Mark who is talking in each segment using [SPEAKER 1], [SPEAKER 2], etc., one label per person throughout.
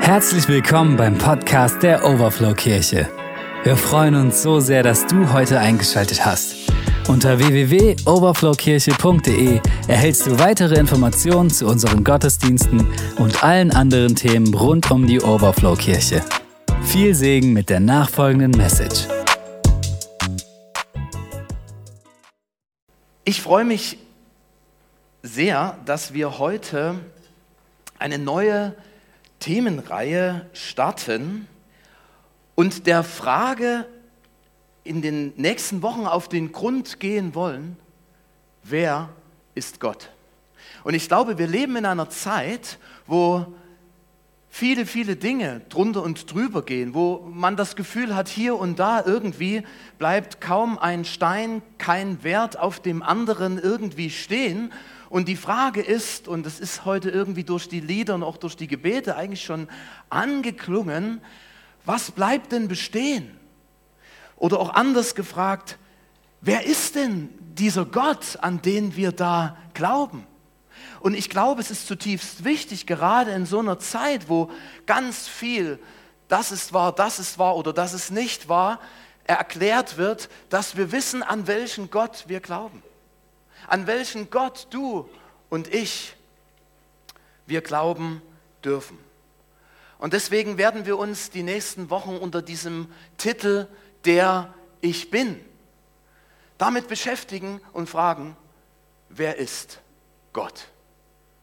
[SPEAKER 1] Herzlich willkommen beim Podcast der Overflow Kirche. Wir freuen uns so sehr, dass du heute eingeschaltet hast. Unter www.overflowkirche.de erhältst du weitere Informationen zu unseren Gottesdiensten und allen anderen Themen rund um die Overflow Kirche. Viel Segen mit der nachfolgenden Message.
[SPEAKER 2] Ich freue mich sehr, dass wir heute eine neue Themenreihe starten und der Frage in den nächsten Wochen auf den Grund gehen wollen, wer ist Gott? Und ich glaube, wir leben in einer Zeit, wo viele, viele Dinge drunter und drüber gehen, wo man das Gefühl hat, hier und da irgendwie bleibt kaum ein Stein, kein Wert auf dem anderen irgendwie stehen und die Frage ist, und das ist heute irgendwie durch die Lieder und auch durch die Gebete eigentlich schon angeklungen, was bleibt denn bestehen? Oder auch anders gefragt, wer ist denn dieser Gott, an den wir da glauben? Und ich glaube, es ist zutiefst wichtig, gerade in so einer Zeit, wo ganz viel, das ist wahr, das ist wahr oder das ist nicht wahr, erklärt wird, dass wir wissen, an welchen Gott wir glauben an welchen Gott du und ich wir glauben dürfen. Und deswegen werden wir uns die nächsten Wochen unter diesem Titel Der Ich bin damit beschäftigen und fragen, wer ist Gott?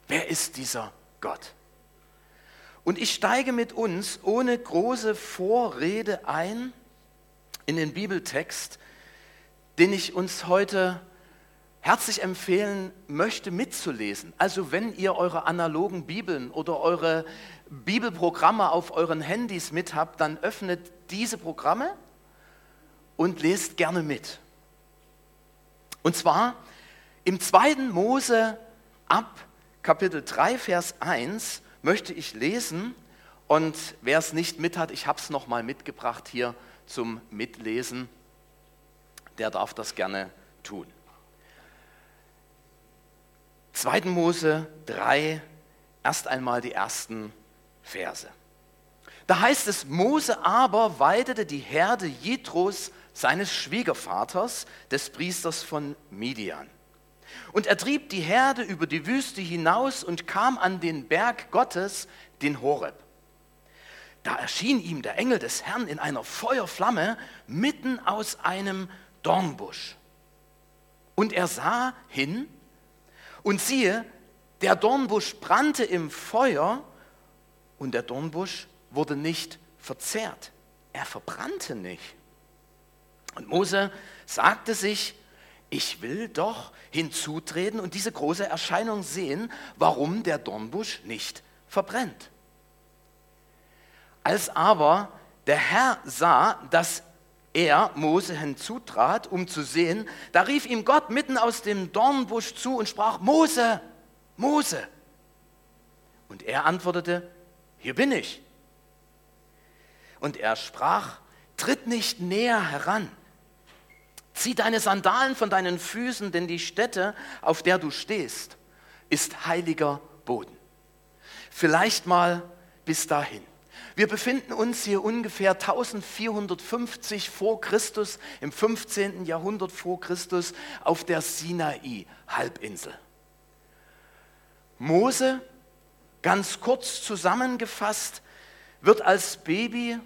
[SPEAKER 2] Wer ist dieser Gott? Und ich steige mit uns ohne große Vorrede ein in den Bibeltext, den ich uns heute herzlich empfehlen möchte, mitzulesen. Also wenn ihr eure analogen Bibeln oder eure Bibelprogramme auf euren Handys mit habt, dann öffnet diese Programme und lest gerne mit. Und zwar im zweiten Mose ab Kapitel 3, Vers 1 möchte ich lesen und wer es nicht mit hat, ich habe es nochmal mitgebracht hier zum Mitlesen, der darf das gerne tun. 2. Mose 3, erst einmal die ersten Verse. Da heißt es, Mose aber weidete die Herde Jitros, seines Schwiegervaters, des Priesters von Midian. Und er trieb die Herde über die Wüste hinaus und kam an den Berg Gottes, den Horeb. Da erschien ihm der Engel des Herrn in einer Feuerflamme mitten aus einem Dornbusch. Und er sah hin und siehe, der Dornbusch brannte im Feuer und der Dornbusch wurde nicht verzehrt. Er verbrannte nicht. Und Mose sagte sich, ich will doch hinzutreten und diese große Erscheinung sehen, warum der Dornbusch nicht verbrennt. Als aber der Herr sah, dass er, Mose, hinzutrat, um zu sehen, da rief ihm Gott mitten aus dem Dornbusch zu und sprach, Mose, Mose. Und er antwortete, hier bin ich. Und er sprach, tritt nicht näher heran. Zieh deine Sandalen von deinen Füßen, denn die Stätte, auf der du stehst, ist heiliger Boden. Vielleicht mal bis dahin. Wir befinden uns hier ungefähr 1450 vor Christus, im 15. Jahrhundert vor Christus, auf der Sinai-Halbinsel. Mose, ganz kurz zusammengefasst, wird als Baby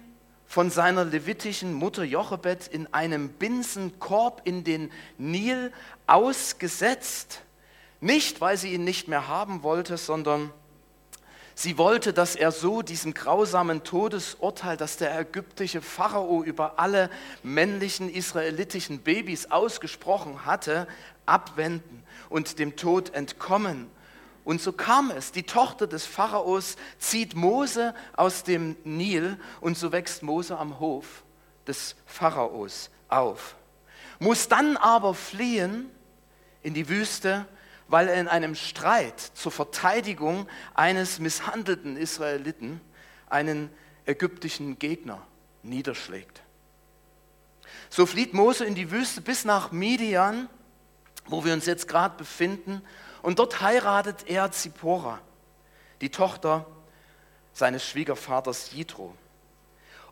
[SPEAKER 2] von seiner levitischen Mutter Jochebed in einem Binsenkorb in den Nil ausgesetzt. Nicht, weil sie ihn nicht mehr haben wollte, sondern Sie wollte, dass er so diesem grausamen Todesurteil, das der ägyptische Pharao über alle männlichen israelitischen Babys ausgesprochen hatte, abwenden und dem Tod entkommen. Und so kam es. Die Tochter des Pharaos zieht Mose aus dem Nil und so wächst Mose am Hof des Pharaos auf. Muss dann aber fliehen in die Wüste weil er in einem Streit zur Verteidigung eines misshandelten Israeliten einen ägyptischen Gegner niederschlägt. So flieht Mose in die Wüste bis nach Midian, wo wir uns jetzt gerade befinden, und dort heiratet er Zippora, die Tochter seines Schwiegervaters Jitro.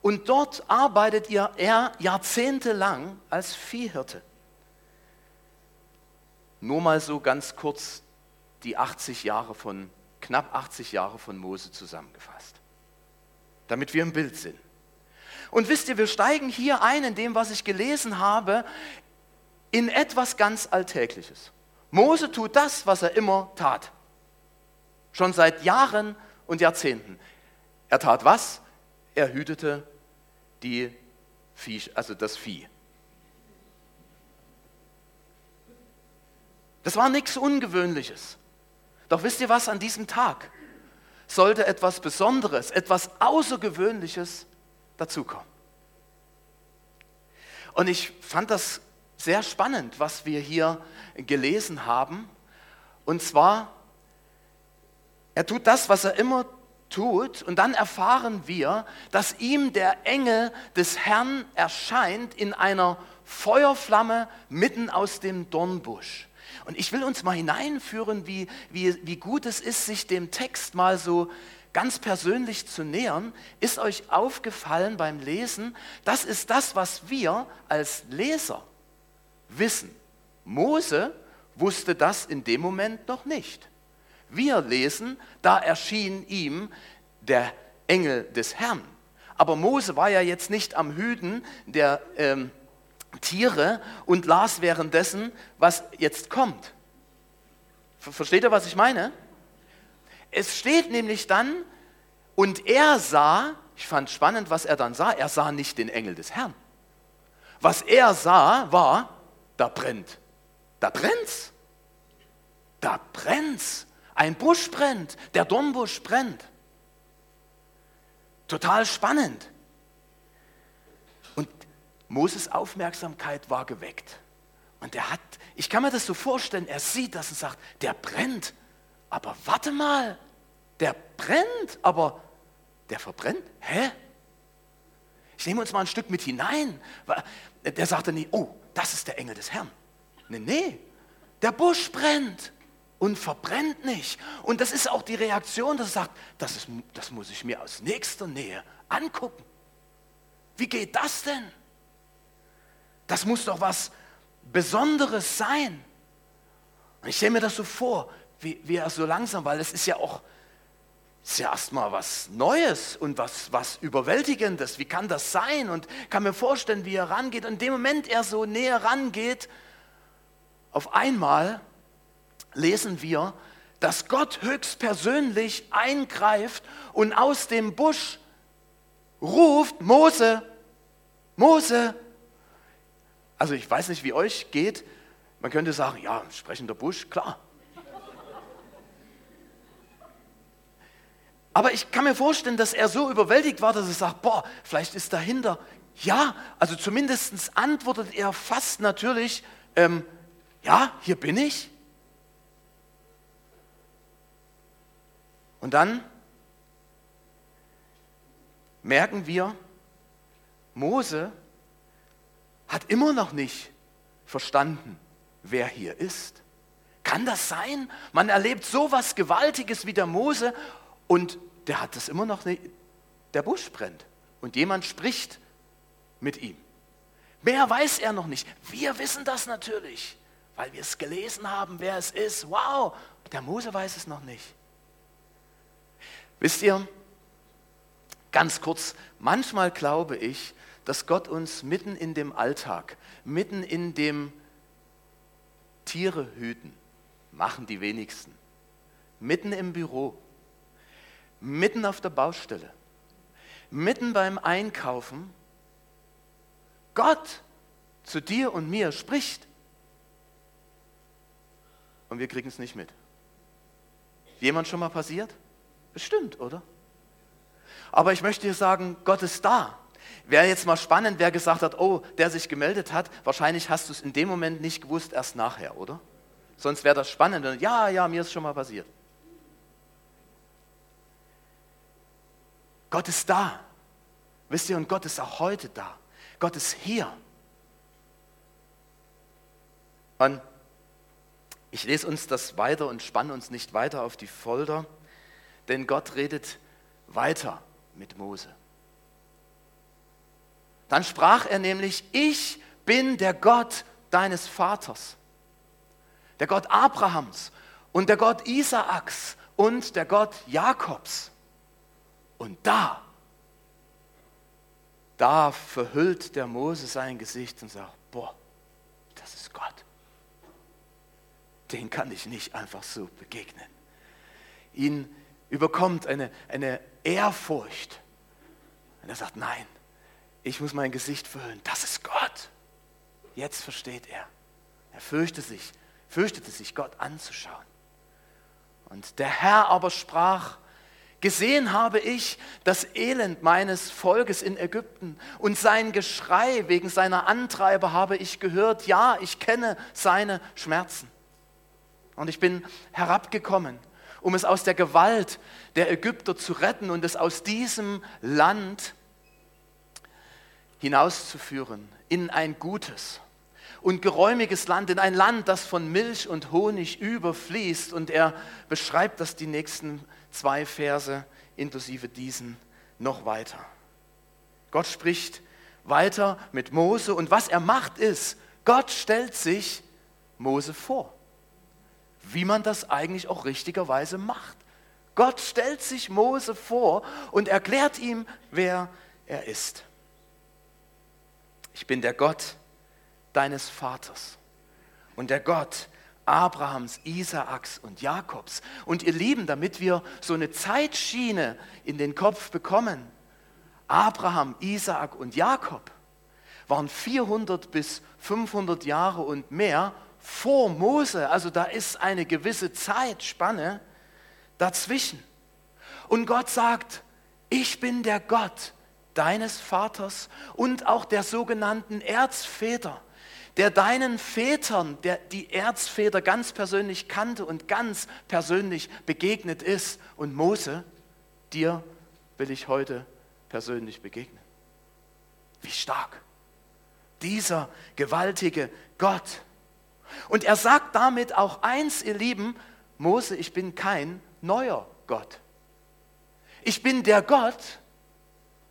[SPEAKER 2] Und dort arbeitet er jahrzehntelang als Viehhirte. Nur mal so ganz kurz die 80 Jahre von, knapp 80 Jahre von Mose zusammengefasst, damit wir im Bild sind. Und wisst ihr, wir steigen hier ein in dem, was ich gelesen habe, in etwas ganz Alltägliches. Mose tut das, was er immer tat. Schon seit Jahren und Jahrzehnten. Er tat was? Er hütete die Vieh, also das Vieh. Das war nichts Ungewöhnliches. Doch wisst ihr was, an diesem Tag sollte etwas Besonderes, etwas Außergewöhnliches dazukommen. Und ich fand das sehr spannend, was wir hier gelesen haben. Und zwar, er tut das, was er immer tut, und dann erfahren wir, dass ihm der Engel des Herrn erscheint in einer Feuerflamme mitten aus dem Dornbusch. Und ich will uns mal hineinführen, wie, wie, wie gut es ist, sich dem Text mal so ganz persönlich zu nähern. Ist euch aufgefallen beim Lesen, das ist das, was wir als Leser wissen. Mose wusste das in dem Moment noch nicht. Wir lesen, da erschien ihm der Engel des Herrn. Aber Mose war ja jetzt nicht am Hüten der ähm, Tiere und las währenddessen, was jetzt kommt. Versteht ihr, was ich meine? Es steht nämlich dann, und er sah, ich fand spannend, was er dann sah, er sah nicht den Engel des Herrn. Was er sah, war, da brennt. Da brennt's. Da brennt's. Ein Busch brennt, der Dornbusch brennt. Total spannend. Moses Aufmerksamkeit war geweckt. Und er hat, ich kann mir das so vorstellen, er sieht das und sagt, der brennt. Aber warte mal, der brennt, aber der verbrennt? Hä? Ich nehme uns mal ein Stück mit hinein. Der sagte nie, oh, das ist der Engel des Herrn. Nee, nee, der Busch brennt und verbrennt nicht. Und das ist auch die Reaktion, dass er sagt, das, ist, das muss ich mir aus nächster Nähe angucken. Wie geht das denn? Das muss doch was Besonderes sein. Und ich stelle mir das so vor, wie, wie er so langsam, weil es ist ja auch ist ja erstmal was Neues und was, was Überwältigendes. Wie kann das sein? Und kann mir vorstellen, wie er rangeht. Und in dem Moment er so näher rangeht, auf einmal lesen wir, dass Gott höchstpersönlich eingreift und aus dem Busch ruft, Mose, Mose. Also ich weiß nicht, wie euch geht. Man könnte sagen, ja, sprechender Busch, klar. Aber ich kann mir vorstellen, dass er so überwältigt war, dass er sagt, boah, vielleicht ist dahinter. Ja, also zumindest antwortet er fast natürlich, ähm, ja, hier bin ich. Und dann merken wir, Mose hat immer noch nicht verstanden, wer hier ist. Kann das sein? Man erlebt so was Gewaltiges wie der Mose und der hat das immer noch nicht, der Busch brennt und jemand spricht mit ihm. Mehr weiß er noch nicht. Wir wissen das natürlich, weil wir es gelesen haben, wer es ist. Wow, der Mose weiß es noch nicht. Wisst ihr, ganz kurz, manchmal glaube ich, dass Gott uns mitten in dem Alltag, mitten in dem Tiere hüten, machen die wenigsten, mitten im Büro, mitten auf der Baustelle, mitten beim Einkaufen, Gott zu dir und mir spricht und wir kriegen es nicht mit. Jemand schon mal passiert? Bestimmt, oder? Aber ich möchte dir sagen, Gott ist da. Wäre jetzt mal spannend, wer gesagt hat, oh, der sich gemeldet hat, wahrscheinlich hast du es in dem Moment nicht gewusst, erst nachher, oder? Sonst wäre das spannend. Ja, ja, mir ist schon mal passiert. Gott ist da. Wisst ihr, und Gott ist auch heute da. Gott ist hier. Und ich lese uns das weiter und spanne uns nicht weiter auf die Folter, denn Gott redet weiter mit Mose. Dann sprach er nämlich, ich bin der Gott deines Vaters, der Gott Abrahams und der Gott Isaaks und der Gott Jakobs. Und da, da verhüllt der Mose sein Gesicht und sagt, boah, das ist Gott. Den kann ich nicht einfach so begegnen. Ihn überkommt eine, eine Ehrfurcht. Und er sagt, nein, ich muss mein Gesicht verhüllen. Das ist Gott. Jetzt versteht er. Er fürchtete sich, fürchtete sich, Gott anzuschauen. Und der Herr aber sprach, Gesehen habe ich das Elend meines Volkes in Ägypten und sein Geschrei wegen seiner Antreiber habe ich gehört. Ja, ich kenne seine Schmerzen. Und ich bin herabgekommen, um es aus der Gewalt der Ägypter zu retten und es aus diesem Land hinauszuführen in ein gutes und geräumiges Land, in ein Land, das von Milch und Honig überfließt. Und er beschreibt das die nächsten zwei Verse inklusive diesen noch weiter. Gott spricht weiter mit Mose und was er macht ist, Gott stellt sich Mose vor, wie man das eigentlich auch richtigerweise macht. Gott stellt sich Mose vor und erklärt ihm, wer er ist. Ich bin der Gott deines Vaters und der Gott Abrahams, Isaaks und Jakobs. Und ihr Lieben, damit wir so eine Zeitschiene in den Kopf bekommen, Abraham, Isaak und Jakob waren 400 bis 500 Jahre und mehr vor Mose. Also da ist eine gewisse Zeitspanne dazwischen. Und Gott sagt, ich bin der Gott deines Vaters und auch der sogenannten Erzväter der deinen Vätern, der die Erzväter ganz persönlich kannte und ganz persönlich begegnet ist. Und Mose, dir will ich heute persönlich begegnen. Wie stark. Dieser gewaltige Gott. Und er sagt damit auch eins, ihr Lieben, Mose, ich bin kein neuer Gott. Ich bin der Gott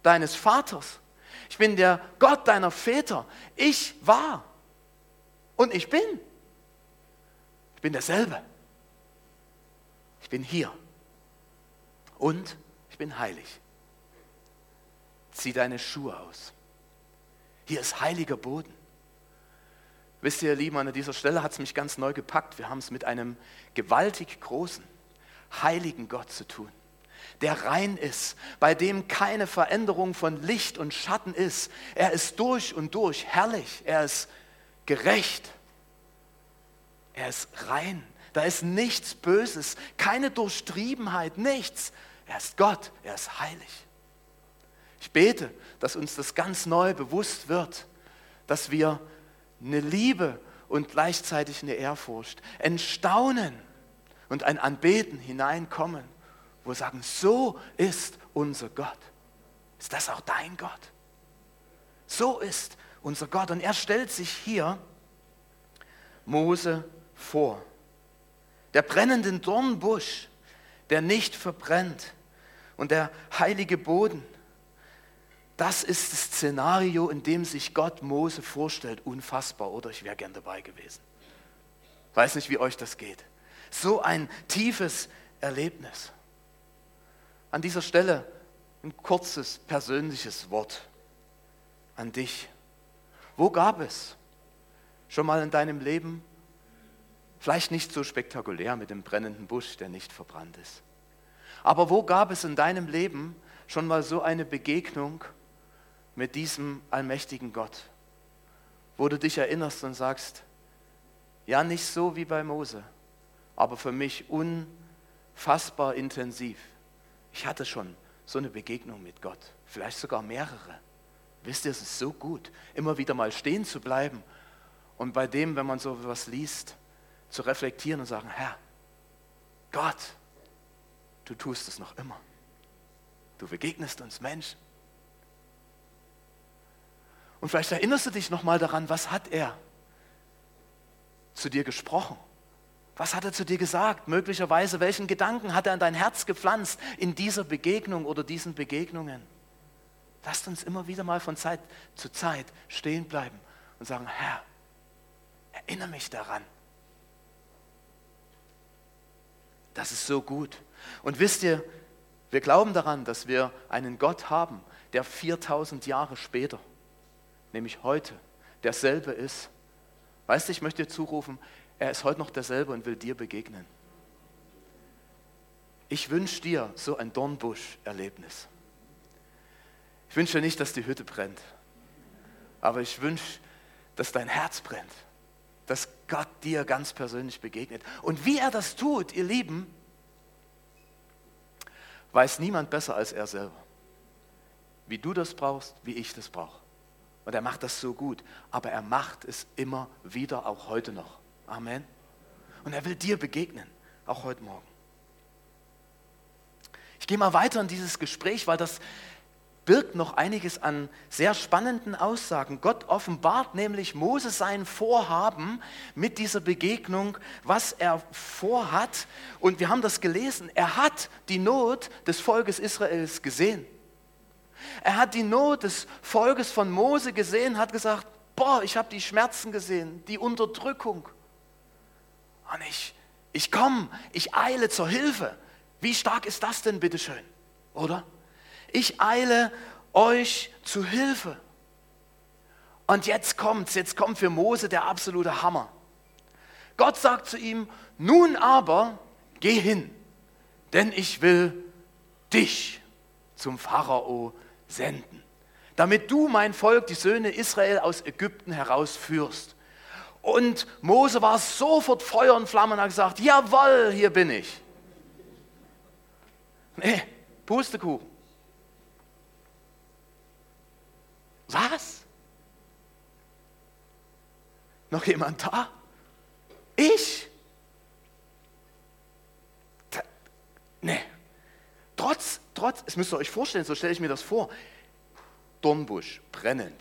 [SPEAKER 2] deines Vaters. Ich bin der Gott deiner Väter. Ich war und ich bin. Ich bin derselbe. Ich bin hier. Und ich bin heilig. Zieh deine Schuhe aus. Hier ist heiliger Boden. Wisst ihr, Lieben, an dieser Stelle hat es mich ganz neu gepackt. Wir haben es mit einem gewaltig großen, heiligen Gott zu tun, der rein ist, bei dem keine Veränderung von Licht und Schatten ist. Er ist durch und durch herrlich. Er ist gerecht. Er ist rein. Da ist nichts Böses, keine Durchtriebenheit, nichts. Er ist Gott, er ist heilig. Ich bete, dass uns das ganz neu bewusst wird, dass wir eine Liebe und gleichzeitig eine Ehrfurcht, ein Staunen und ein Anbeten hineinkommen, wo sagen, so ist unser Gott. Ist das auch dein Gott? So ist unser Gott. Und er stellt sich hier Mose vor. Der brennende Dornbusch, der nicht verbrennt und der heilige Boden, das ist das Szenario, in dem sich Gott Mose vorstellt. Unfassbar, oder? Ich wäre gern dabei gewesen. Weiß nicht, wie euch das geht. So ein tiefes Erlebnis. An dieser Stelle ein kurzes persönliches Wort an dich. Wo gab es schon mal in deinem Leben, vielleicht nicht so spektakulär mit dem brennenden Busch, der nicht verbrannt ist, aber wo gab es in deinem Leben schon mal so eine Begegnung mit diesem allmächtigen Gott, wo du dich erinnerst und sagst, ja nicht so wie bei Mose, aber für mich unfassbar intensiv. Ich hatte schon so eine Begegnung mit Gott, vielleicht sogar mehrere. Wisst ihr, es ist so gut, immer wieder mal stehen zu bleiben und bei dem, wenn man so etwas liest, zu reflektieren und sagen, Herr, Gott, du tust es noch immer. Du begegnest uns Menschen. Und vielleicht erinnerst du dich noch mal daran, was hat er zu dir gesprochen? Was hat er zu dir gesagt? Möglicherweise, welchen Gedanken hat er in dein Herz gepflanzt in dieser Begegnung oder diesen Begegnungen? Lasst uns immer wieder mal von Zeit zu Zeit stehen bleiben und sagen, Herr, erinnere mich daran. Das ist so gut. Und wisst ihr, wir glauben daran, dass wir einen Gott haben, der 4000 Jahre später, nämlich heute, derselbe ist. Weißt du, ich möchte dir zurufen, er ist heute noch derselbe und will dir begegnen. Ich wünsche dir so ein Dornbusch-Erlebnis. Ich wünsche dir nicht, dass die Hütte brennt, aber ich wünsche, dass dein Herz brennt, dass Gott dir ganz persönlich begegnet. Und wie er das tut, ihr Lieben, weiß niemand besser als er selber. Wie du das brauchst, wie ich das brauche. Und er macht das so gut, aber er macht es immer wieder, auch heute noch. Amen. Und er will dir begegnen, auch heute Morgen. Ich gehe mal weiter in dieses Gespräch, weil das birgt noch einiges an sehr spannenden Aussagen. Gott offenbart nämlich Mose sein Vorhaben mit dieser Begegnung, was er vorhat. Und wir haben das gelesen. Er hat die Not des Volkes Israels gesehen. Er hat die Not des Volkes von Mose gesehen, hat gesagt, boah, ich habe die Schmerzen gesehen, die Unterdrückung. Und ich, ich komme, ich eile zur Hilfe. Wie stark ist das denn, bitteschön? Oder? Ich eile euch zu Hilfe. Und jetzt kommt's, jetzt kommt für Mose der absolute Hammer. Gott sagt zu ihm, nun aber geh hin, denn ich will dich zum Pharao senden, damit du mein Volk, die Söhne Israel aus Ägypten herausführst. Und Mose war sofort Feuer und Flamme und hat gesagt, jawohl, hier bin ich. Nee, Pustekuchen. Was? Noch jemand da? Ich? Nee. Trotz, trotz, es müsst ihr euch vorstellen, so stelle ich mir das vor. Dornbusch, brennend.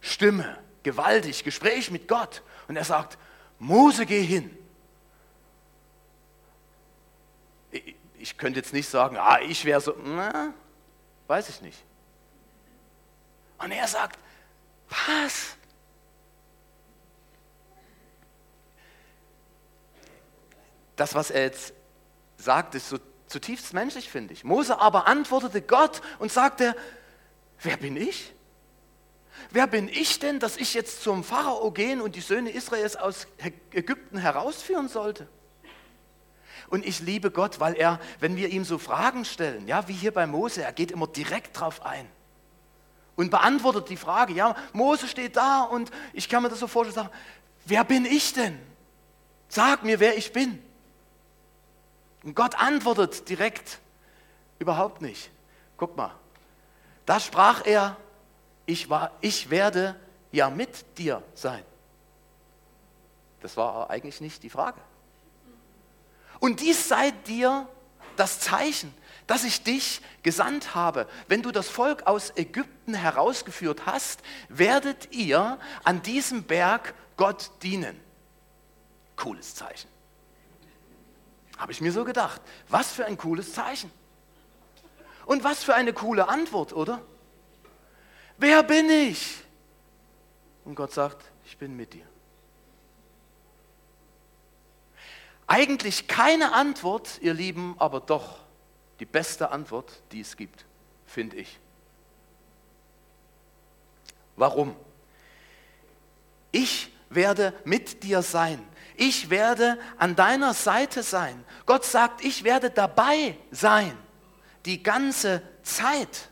[SPEAKER 2] Stimme, gewaltig, Gespräch mit Gott. Und er sagt, Mose, geh hin. Ich, könnte jetzt nicht sagen, ah, ich wäre so, na, weiß ich nicht. Und er sagt, was? Das, was er jetzt sagt, ist so zutiefst menschlich, finde ich. Mose aber antwortete Gott und sagte, wer bin ich? Wer bin ich denn, dass ich jetzt zum Pharao gehen und die Söhne Israels aus Ägypten herausführen sollte? Und ich liebe Gott, weil er, wenn wir ihm so Fragen stellen, ja, wie hier bei Mose, er geht immer direkt drauf ein und beantwortet die Frage. Ja, Mose steht da und ich kann mir das so vorstellen, sagen, wer bin ich denn? Sag mir, wer ich bin. Und Gott antwortet direkt, überhaupt nicht. Guck mal, da sprach er, ich, war, ich werde ja mit dir sein. Das war eigentlich nicht die Frage. Und dies sei dir das Zeichen, dass ich dich gesandt habe. Wenn du das Volk aus Ägypten herausgeführt hast, werdet ihr an diesem Berg Gott dienen. Cooles Zeichen. Habe ich mir so gedacht. Was für ein cooles Zeichen. Und was für eine coole Antwort, oder? Wer bin ich? Und Gott sagt, ich bin mit dir. Eigentlich keine Antwort, ihr Lieben, aber doch die beste Antwort, die es gibt, finde ich. Warum? Ich werde mit dir sein. Ich werde an deiner Seite sein. Gott sagt, ich werde dabei sein. Die ganze Zeit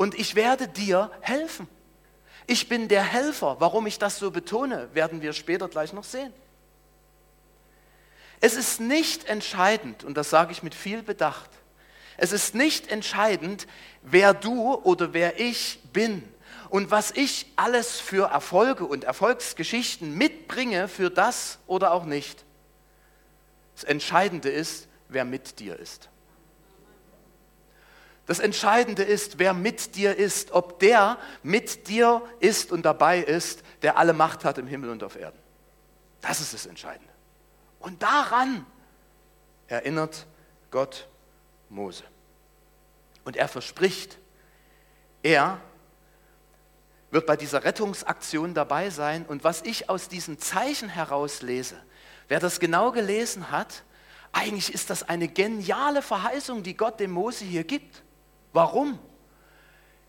[SPEAKER 2] und ich werde dir helfen. Ich bin der Helfer. Warum ich das so betone, werden wir später gleich noch sehen. Es ist nicht entscheidend, und das sage ich mit viel Bedacht, es ist nicht entscheidend, wer du oder wer ich bin und was ich alles für Erfolge und Erfolgsgeschichten mitbringe für das oder auch nicht. Das Entscheidende ist, wer mit dir ist. Das Entscheidende ist, wer mit dir ist, ob der mit dir ist und dabei ist, der alle Macht hat im Himmel und auf Erden. Das ist das Entscheidende. Und daran erinnert Gott Mose. Und er verspricht, er wird bei dieser Rettungsaktion dabei sein. Und was ich aus diesen Zeichen herauslese, wer das genau gelesen hat, eigentlich ist das eine geniale Verheißung, die Gott dem Mose hier gibt. Warum?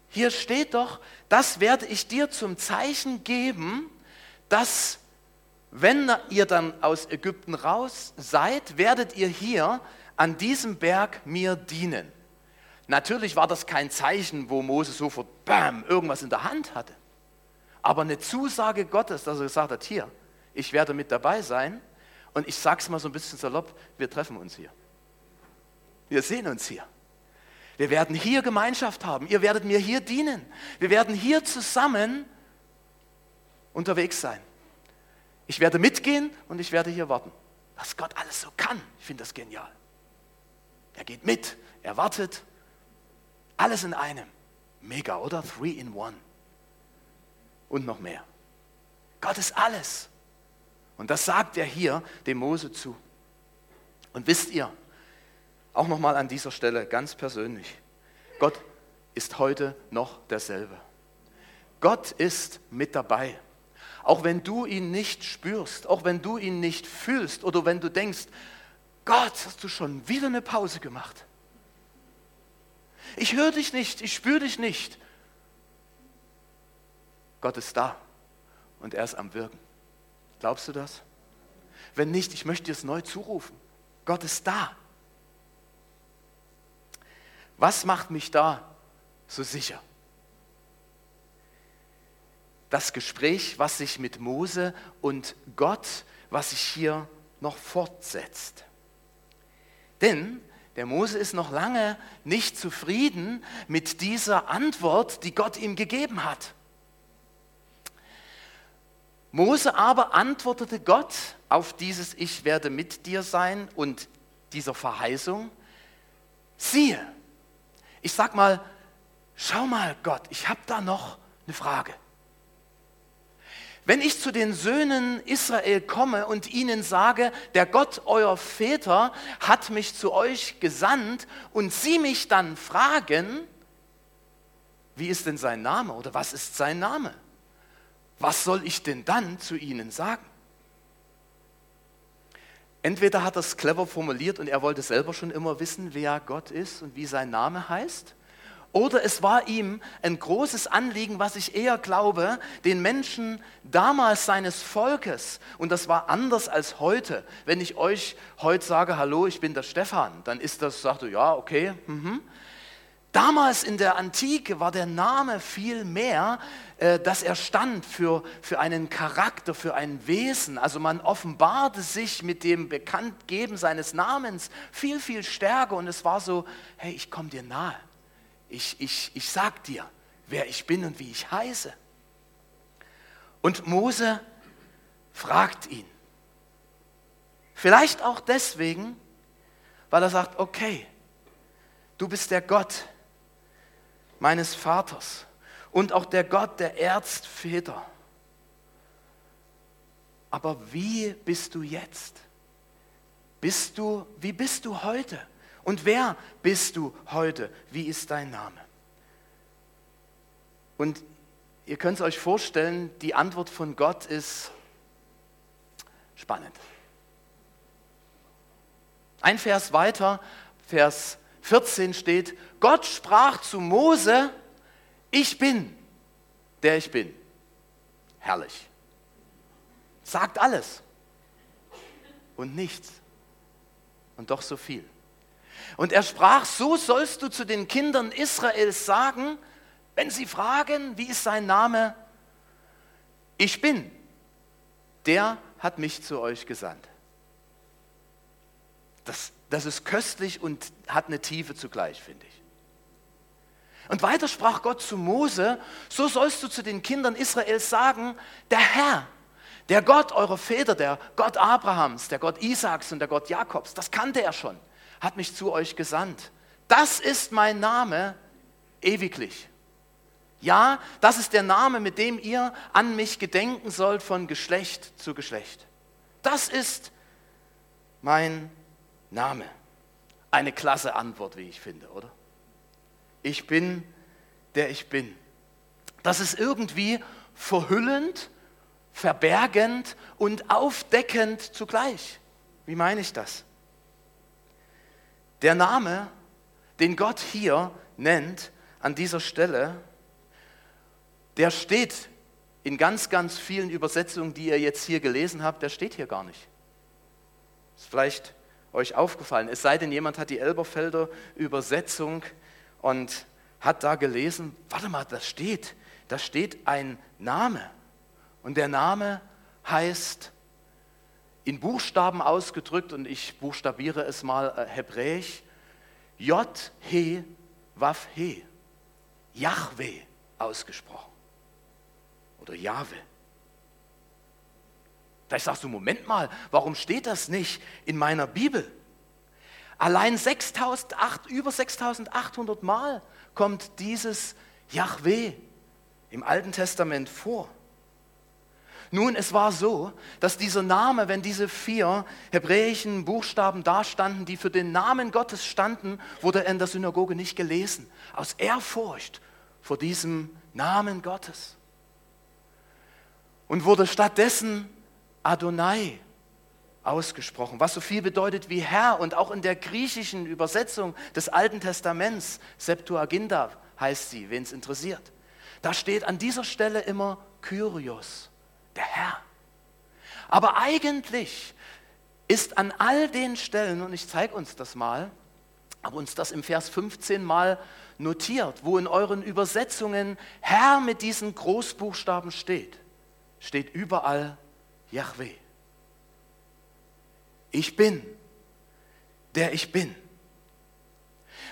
[SPEAKER 2] Hier steht doch, das werde ich dir zum Zeichen geben, dass wenn ihr dann aus Ägypten raus seid, werdet ihr hier an diesem Berg mir dienen. Natürlich war das kein Zeichen, wo Mose sofort, bam, irgendwas in der Hand hatte. Aber eine Zusage Gottes, dass er gesagt hat, hier, ich werde mit dabei sein und ich sage es mal so ein bisschen salopp, wir treffen uns hier. Wir sehen uns hier. Wir werden hier Gemeinschaft haben. Ihr werdet mir hier dienen. Wir werden hier zusammen unterwegs sein. Ich werde mitgehen und ich werde hier warten. Was Gott alles so kann, ich finde das genial. Er geht mit, er wartet, alles in einem. Mega, oder? Three in one. Und noch mehr. Gott ist alles. Und das sagt er hier dem Mose zu. Und wisst ihr, auch nochmal an dieser Stelle ganz persönlich, Gott ist heute noch derselbe. Gott ist mit dabei. Auch wenn du ihn nicht spürst, auch wenn du ihn nicht fühlst oder wenn du denkst, Gott, hast du schon wieder eine Pause gemacht? Ich höre dich nicht, ich spüre dich nicht. Gott ist da und er ist am Wirken. Glaubst du das? Wenn nicht, ich möchte dir es neu zurufen. Gott ist da. Was macht mich da so sicher? Das Gespräch, was sich mit Mose und Gott, was sich hier noch fortsetzt. Denn der Mose ist noch lange nicht zufrieden mit dieser Antwort, die Gott ihm gegeben hat. Mose aber antwortete Gott auf dieses Ich werde mit dir sein und dieser Verheißung, siehe, ich sag mal, schau mal Gott, ich habe da noch eine Frage. Wenn ich zu den Söhnen Israel komme und ihnen sage, der Gott euer Väter hat mich zu euch gesandt und sie mich dann fragen, wie ist denn sein Name oder was ist sein Name? Was soll ich denn dann zu ihnen sagen? Entweder hat er es clever formuliert und er wollte selber schon immer wissen, wer Gott ist und wie sein Name heißt. Oder es war ihm ein großes Anliegen, was ich eher glaube, den Menschen damals seines Volkes, und das war anders als heute. Wenn ich euch heute sage, hallo, ich bin der Stefan, dann ist das, sagt du, ja, okay. Mhm. Damals in der Antike war der Name viel mehr, äh, dass er stand für, für einen Charakter, für ein Wesen. Also man offenbarte sich mit dem Bekanntgeben seines Namens viel, viel stärker und es war so, hey, ich komme dir nahe ich, ich, ich sag dir, wer ich bin und wie ich heiße. Und Mose fragt ihn. Vielleicht auch deswegen, weil er sagt, okay, du bist der Gott meines Vaters und auch der Gott der Erzväter. Aber wie bist du jetzt? Bist du, wie bist du heute? Und wer bist du heute? Wie ist dein Name? Und ihr könnt es euch vorstellen, die Antwort von Gott ist spannend. Ein Vers weiter, Vers 14 steht, Gott sprach zu Mose, ich bin, der ich bin. Herrlich. Sagt alles und nichts und doch so viel. Und er sprach, so sollst du zu den Kindern Israels sagen, wenn sie fragen, wie ist sein Name? Ich bin, der hat mich zu euch gesandt. Das, das ist köstlich und hat eine Tiefe zugleich, finde ich. Und weiter sprach Gott zu Mose, so sollst du zu den Kindern Israels sagen, der Herr, der Gott eurer Väter, der Gott Abrahams, der Gott Isaaks und der Gott Jakobs, das kannte er schon hat mich zu euch gesandt. Das ist mein Name ewiglich. Ja, das ist der Name, mit dem ihr an mich gedenken sollt von Geschlecht zu Geschlecht. Das ist mein Name. Eine klasse Antwort, wie ich finde, oder? Ich bin, der ich bin. Das ist irgendwie verhüllend, verbergend und aufdeckend zugleich. Wie meine ich das? Der Name, den Gott hier nennt an dieser Stelle, der steht in ganz, ganz vielen Übersetzungen, die ihr jetzt hier gelesen habt, der steht hier gar nicht. Ist vielleicht euch aufgefallen, es sei denn, jemand hat die Elberfelder Übersetzung und hat da gelesen, warte mal, das steht, da steht ein Name. Und der Name heißt in Buchstaben ausgedrückt, und ich buchstabiere es mal äh, hebräisch, J-He, Waf-He, Yahweh ausgesprochen. Oder Jahwe. Vielleicht sagst du, Moment mal, warum steht das nicht in meiner Bibel? Allein 6.800, über 6800 Mal kommt dieses Yahweh im Alten Testament vor. Nun, es war so, dass dieser Name, wenn diese vier hebräischen Buchstaben dastanden, die für den Namen Gottes standen, wurde er in der Synagoge nicht gelesen. Aus Ehrfurcht vor diesem Namen Gottes. Und wurde stattdessen Adonai ausgesprochen, was so viel bedeutet wie Herr und auch in der griechischen Übersetzung des Alten Testaments, Septuaginta heißt sie, wen es interessiert. Da steht an dieser Stelle immer Kyrios, der Herr. Aber eigentlich ist an all den Stellen, und ich zeige uns das mal, aber uns das im Vers 15 mal notiert, wo in euren Übersetzungen Herr mit diesen Großbuchstaben steht, steht überall Yahweh. Ich bin, der ich bin.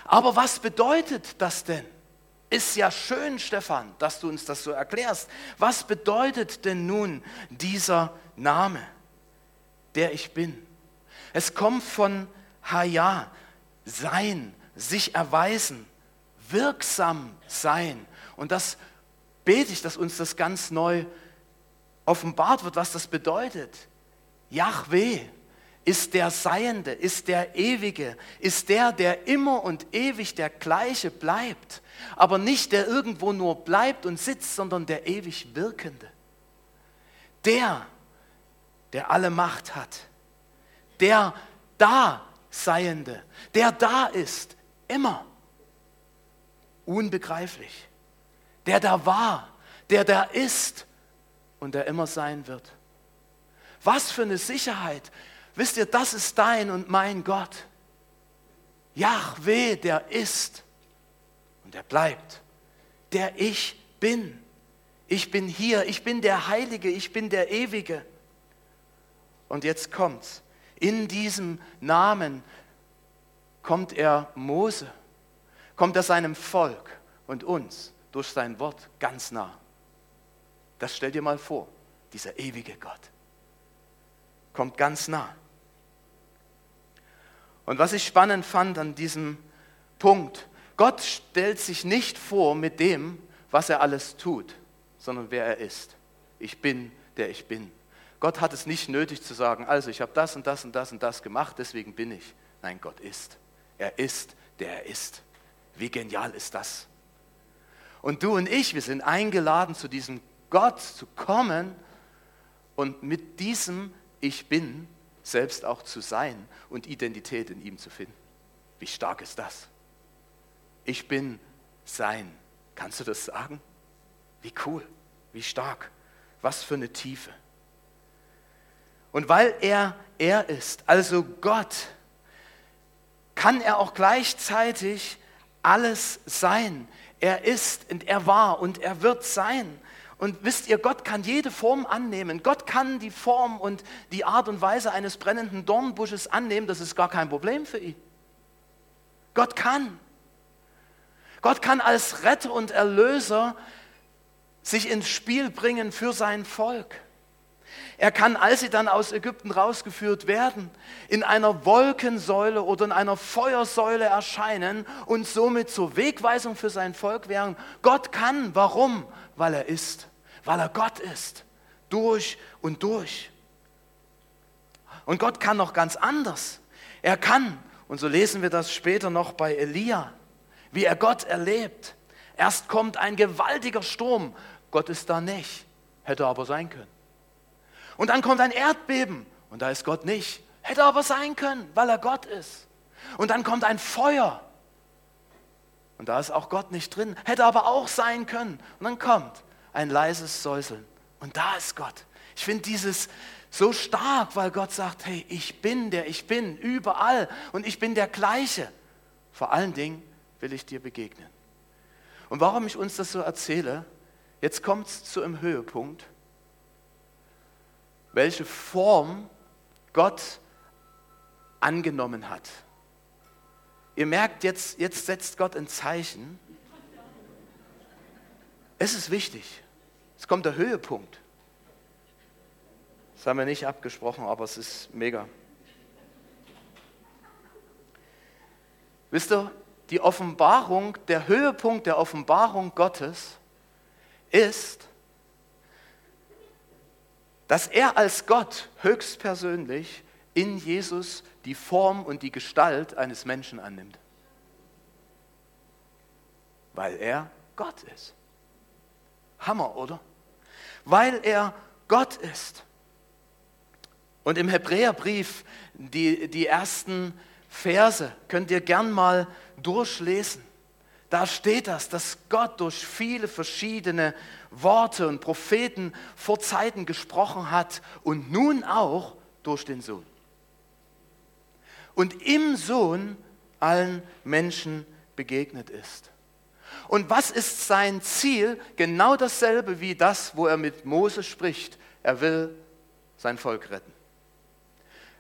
[SPEAKER 2] Aber was bedeutet das denn? Ist ja schön, Stefan, dass du uns das so erklärst. Was bedeutet denn nun dieser Name, der ich bin? Es kommt von Haya, sein, sich erweisen, wirksam sein. Und das bete ich, dass uns das ganz neu offenbart wird, was das bedeutet. Yahweh ist der Seiende, ist der Ewige, ist der, der immer und ewig der gleiche bleibt, aber nicht der irgendwo nur bleibt und sitzt, sondern der ewig Wirkende. Der, der alle Macht hat, der da Seiende, der da ist, immer. Unbegreiflich. Der da war, der da ist und der immer sein wird. Was für eine Sicherheit, Wisst ihr, das ist dein und mein Gott. Yahweh, der ist und der bleibt. Der ich bin. Ich bin hier, ich bin der Heilige, ich bin der Ewige. Und jetzt kommt's. In diesem Namen kommt er Mose, kommt er seinem Volk und uns durch sein Wort ganz nah. Das stell dir mal vor, dieser ewige Gott kommt ganz nah. Und was ich spannend fand an diesem Punkt, Gott stellt sich nicht vor mit dem, was er alles tut, sondern wer er ist. Ich bin, der ich bin. Gott hat es nicht nötig zu sagen, also ich habe das und das und das und das gemacht, deswegen bin ich. Nein, Gott ist. Er ist, der er ist. Wie genial ist das? Und du und ich, wir sind eingeladen, zu diesem Gott zu kommen und mit diesem Ich bin selbst auch zu sein und Identität in ihm zu finden. Wie stark ist das? Ich bin sein. Kannst du das sagen? Wie cool, wie stark, was für eine Tiefe. Und weil er er ist, also Gott, kann er auch gleichzeitig alles sein. Er ist und er war und er wird sein. Und wisst ihr, Gott kann jede Form annehmen. Gott kann die Form und die Art und Weise eines brennenden Dornbusches annehmen. Das ist gar kein Problem für ihn. Gott kann. Gott kann als Retter und Erlöser sich ins Spiel bringen für sein Volk. Er kann, als sie dann aus Ägypten rausgeführt werden, in einer Wolkensäule oder in einer Feuersäule erscheinen und somit zur Wegweisung für sein Volk wären. Gott kann. Warum? Weil er ist weil er Gott ist, durch und durch. Und Gott kann noch ganz anders. Er kann, und so lesen wir das später noch bei Elia, wie er Gott erlebt. Erst kommt ein gewaltiger Sturm, Gott ist da nicht, hätte aber sein können. Und dann kommt ein Erdbeben und da ist Gott nicht, hätte aber sein können, weil er Gott ist. Und dann kommt ein Feuer und da ist auch Gott nicht drin, hätte aber auch sein können. Und dann kommt ein leises Säuseln und da ist Gott. Ich finde dieses so stark, weil Gott sagt, hey, ich bin der, ich bin überall und ich bin der gleiche. Vor allen Dingen will ich dir begegnen. Und warum ich uns das so erzähle, jetzt kommt es zu einem Höhepunkt, welche Form Gott angenommen hat. Ihr merkt, jetzt, jetzt setzt Gott ein Zeichen. Es ist wichtig. Es kommt der Höhepunkt. Das haben wir nicht abgesprochen, aber es ist mega. Wisst ihr, die Offenbarung, der Höhepunkt der Offenbarung Gottes ist, dass er als Gott höchstpersönlich in Jesus die Form und die Gestalt eines Menschen annimmt. Weil er Gott ist. Hammer, oder? Weil er Gott ist. Und im Hebräerbrief, die, die ersten Verse, könnt ihr gern mal durchlesen. Da steht das, dass Gott durch viele verschiedene Worte und Propheten vor Zeiten gesprochen hat und nun auch durch den Sohn. Und im Sohn allen Menschen begegnet ist. Und was ist sein Ziel? Genau dasselbe wie das, wo er mit Mose spricht. Er will sein Volk retten.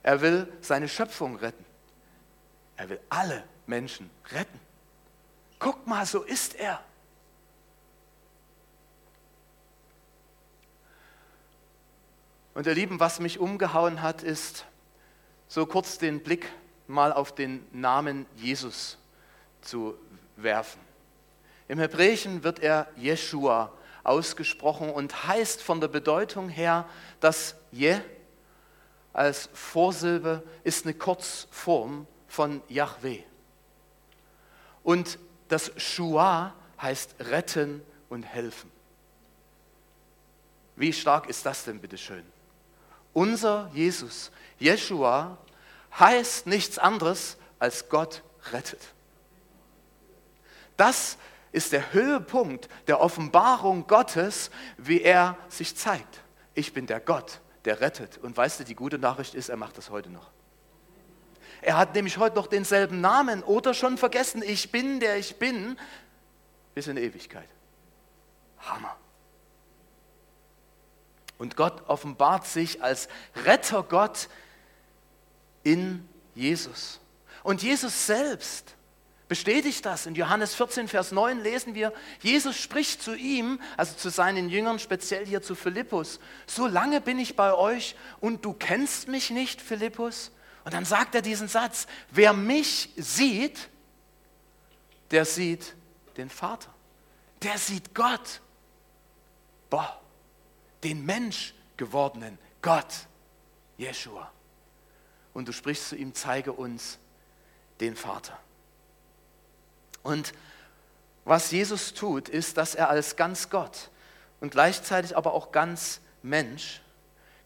[SPEAKER 2] Er will seine Schöpfung retten. Er will alle Menschen retten. Guck mal, so ist er. Und ihr Lieben, was mich umgehauen hat, ist so kurz den Blick mal auf den Namen Jesus zu werfen. Im Hebräischen wird er Jeshua ausgesprochen und heißt von der Bedeutung her, dass Je als Vorsilbe ist eine Kurzform von Yahweh. Und das Shua heißt retten und helfen. Wie stark ist das denn bitte schön? Unser Jesus, Jeshua, heißt nichts anderes als Gott rettet. Das ist der Höhepunkt der Offenbarung Gottes, wie er sich zeigt. Ich bin der Gott, der rettet. Und weißt du, die gute Nachricht ist, er macht das heute noch. Er hat nämlich heute noch denselben Namen oder schon vergessen, ich bin der ich bin, bis in Ewigkeit. Hammer. Und Gott offenbart sich als Rettergott in Jesus. Und Jesus selbst bestätigt das. In Johannes 14, Vers 9 lesen wir, Jesus spricht zu ihm, also zu seinen Jüngern, speziell hier zu Philippus, so lange bin ich bei euch und du kennst mich nicht, Philippus? Und dann sagt er diesen Satz, wer mich sieht, der sieht den Vater. Der sieht Gott. Boah, den Mensch gewordenen Gott, Jeshua. Und du sprichst zu ihm, zeige uns den Vater. Und was Jesus tut, ist, dass er als ganz Gott und gleichzeitig aber auch ganz Mensch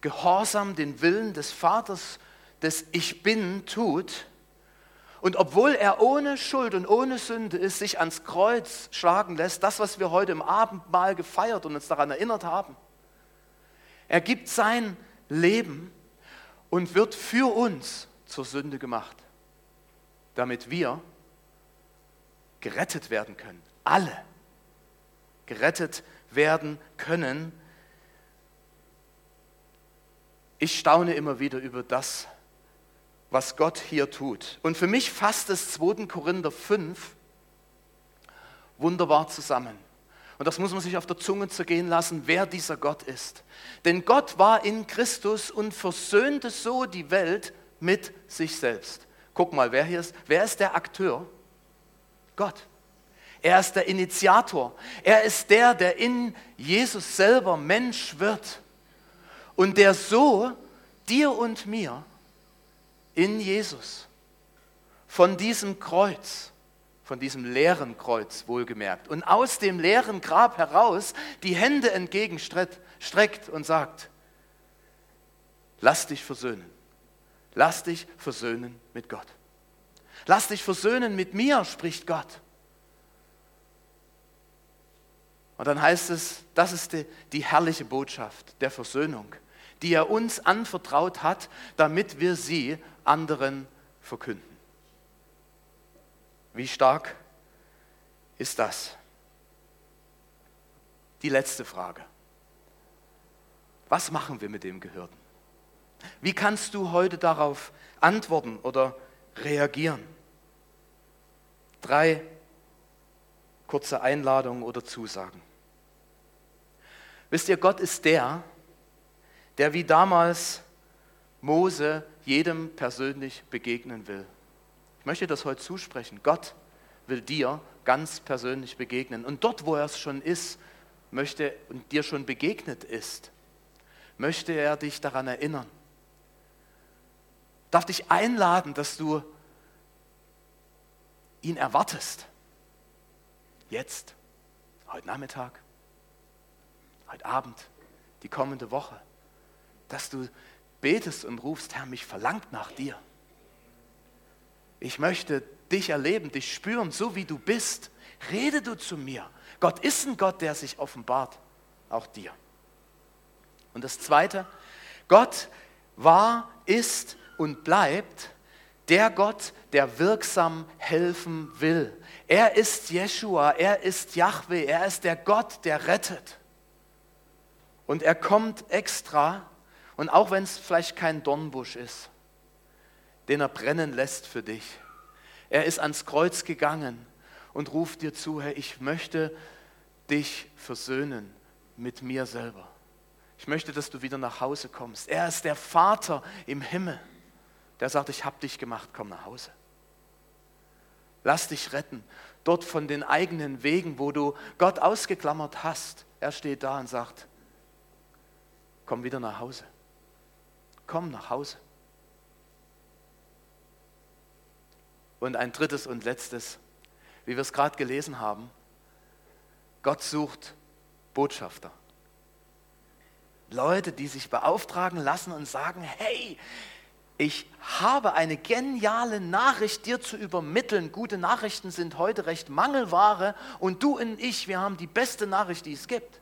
[SPEAKER 2] gehorsam den Willen des Vaters des Ich Bin tut. Und obwohl er ohne Schuld und ohne Sünde ist, sich ans Kreuz schlagen lässt, das, was wir heute im Abendmahl gefeiert und uns daran erinnert haben. Er gibt sein Leben und wird für uns zur Sünde gemacht, damit wir gerettet werden können. Alle gerettet werden können. Ich staune immer wieder über das, was Gott hier tut. Und für mich fasst es 2. Korinther 5 wunderbar zusammen. Und das muss man sich auf der Zunge zergehen lassen, wer dieser Gott ist. Denn Gott war in Christus und versöhnte so die Welt mit sich selbst. Guck mal, wer hier ist. Wer ist der Akteur? Gott. Er ist der Initiator. Er ist der, der in Jesus selber Mensch wird und der so dir und mir in Jesus von diesem Kreuz, von diesem leeren Kreuz wohlgemerkt, und aus dem leeren Grab heraus die Hände entgegenstreckt und sagt, lass dich versöhnen, lass dich versöhnen mit Gott. Lass dich versöhnen mit mir, spricht Gott. Und dann heißt es, das ist die, die herrliche Botschaft der Versöhnung, die er uns anvertraut hat, damit wir sie anderen verkünden. Wie stark ist das? Die letzte Frage. Was machen wir mit dem Gehörten? Wie kannst du heute darauf antworten oder reagieren? Drei kurze Einladungen oder Zusagen. Wisst ihr, Gott ist der, der wie damals Mose jedem persönlich begegnen will. Ich möchte das heute zusprechen. Gott will dir ganz persönlich begegnen. Und dort, wo er es schon ist, möchte und dir schon begegnet ist, möchte er dich daran erinnern. Darf dich einladen, dass du ihn erwartest. Jetzt, heute Nachmittag, heute Abend, die kommende Woche, dass du betest und rufst, Herr, mich verlangt nach dir. Ich möchte dich erleben, dich spüren, so wie du bist. Rede du zu mir. Gott ist ein Gott, der sich offenbart, auch dir. Und das Zweite, Gott war, ist und bleibt der Gott, der wirksam helfen will. Er ist Jeshua, er ist Yahweh, er ist der Gott, der rettet. Und er kommt extra, und auch wenn es vielleicht kein Dornbusch ist, den er brennen lässt für dich. Er ist ans Kreuz gegangen und ruft dir zu, Herr, ich möchte dich versöhnen mit mir selber. Ich möchte, dass du wieder nach Hause kommst. Er ist der Vater im Himmel, der sagt, ich habe dich gemacht, komm nach Hause. Lass dich retten, dort von den eigenen Wegen, wo du Gott ausgeklammert hast. Er steht da und sagt, komm wieder nach Hause. Komm nach Hause. Und ein drittes und letztes, wie wir es gerade gelesen haben, Gott sucht Botschafter. Leute, die sich beauftragen lassen und sagen, hey, ich habe eine geniale Nachricht dir zu übermitteln. Gute Nachrichten sind heute recht Mangelware und du und ich, wir haben die beste Nachricht, die es gibt.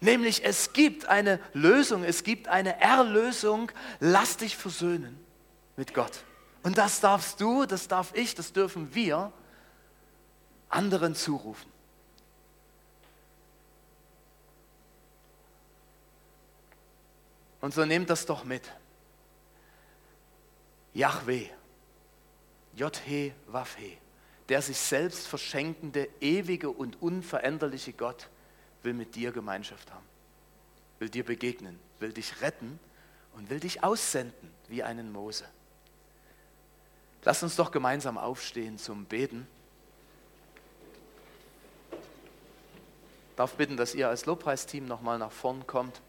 [SPEAKER 2] Nämlich es gibt eine Lösung, es gibt eine Erlösung. Lass dich versöhnen mit Gott. Und das darfst du, das darf ich, das dürfen wir anderen zurufen. Und so nehmt das doch mit. Yahweh, J-He, Waf-He, der sich selbst verschenkende, ewige und unveränderliche Gott will mit dir Gemeinschaft haben, will dir begegnen, will dich retten und will dich aussenden wie einen Mose. Lass uns doch gemeinsam aufstehen zum Beten. Ich darf bitten, dass ihr als Lobpreisteam nochmal nach vorn kommt.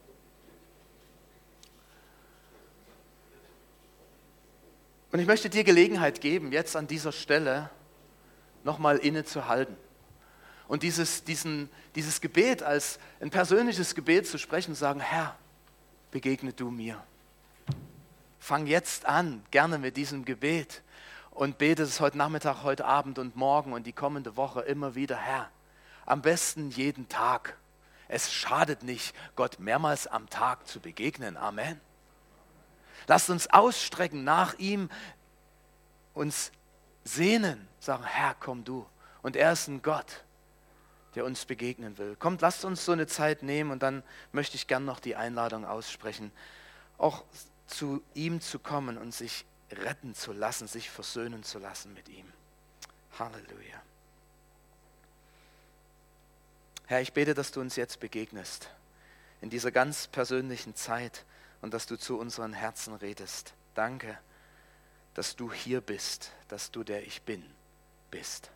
[SPEAKER 2] Und ich möchte dir Gelegenheit geben, jetzt an dieser Stelle nochmal innezuhalten und dieses, diesen, dieses Gebet als ein persönliches Gebet zu sprechen und sagen, Herr, begegne du mir. Fang jetzt an, gerne mit diesem Gebet und bete es heute Nachmittag, heute Abend und morgen und die kommende Woche immer wieder, Herr. Am besten jeden Tag. Es schadet nicht, Gott mehrmals am Tag zu begegnen. Amen. Lasst uns ausstrecken nach ihm, uns sehnen, sagen, Herr, komm du. Und er ist ein Gott, der uns begegnen will. Kommt, lasst uns so eine Zeit nehmen und dann möchte ich gern noch die Einladung aussprechen, auch zu ihm zu kommen und sich retten zu lassen, sich versöhnen zu lassen mit ihm. Halleluja. Herr, ich bete, dass du uns jetzt begegnest in dieser ganz persönlichen Zeit und dass du zu unseren Herzen redest. Danke, dass du hier bist, dass du der Ich bin bist.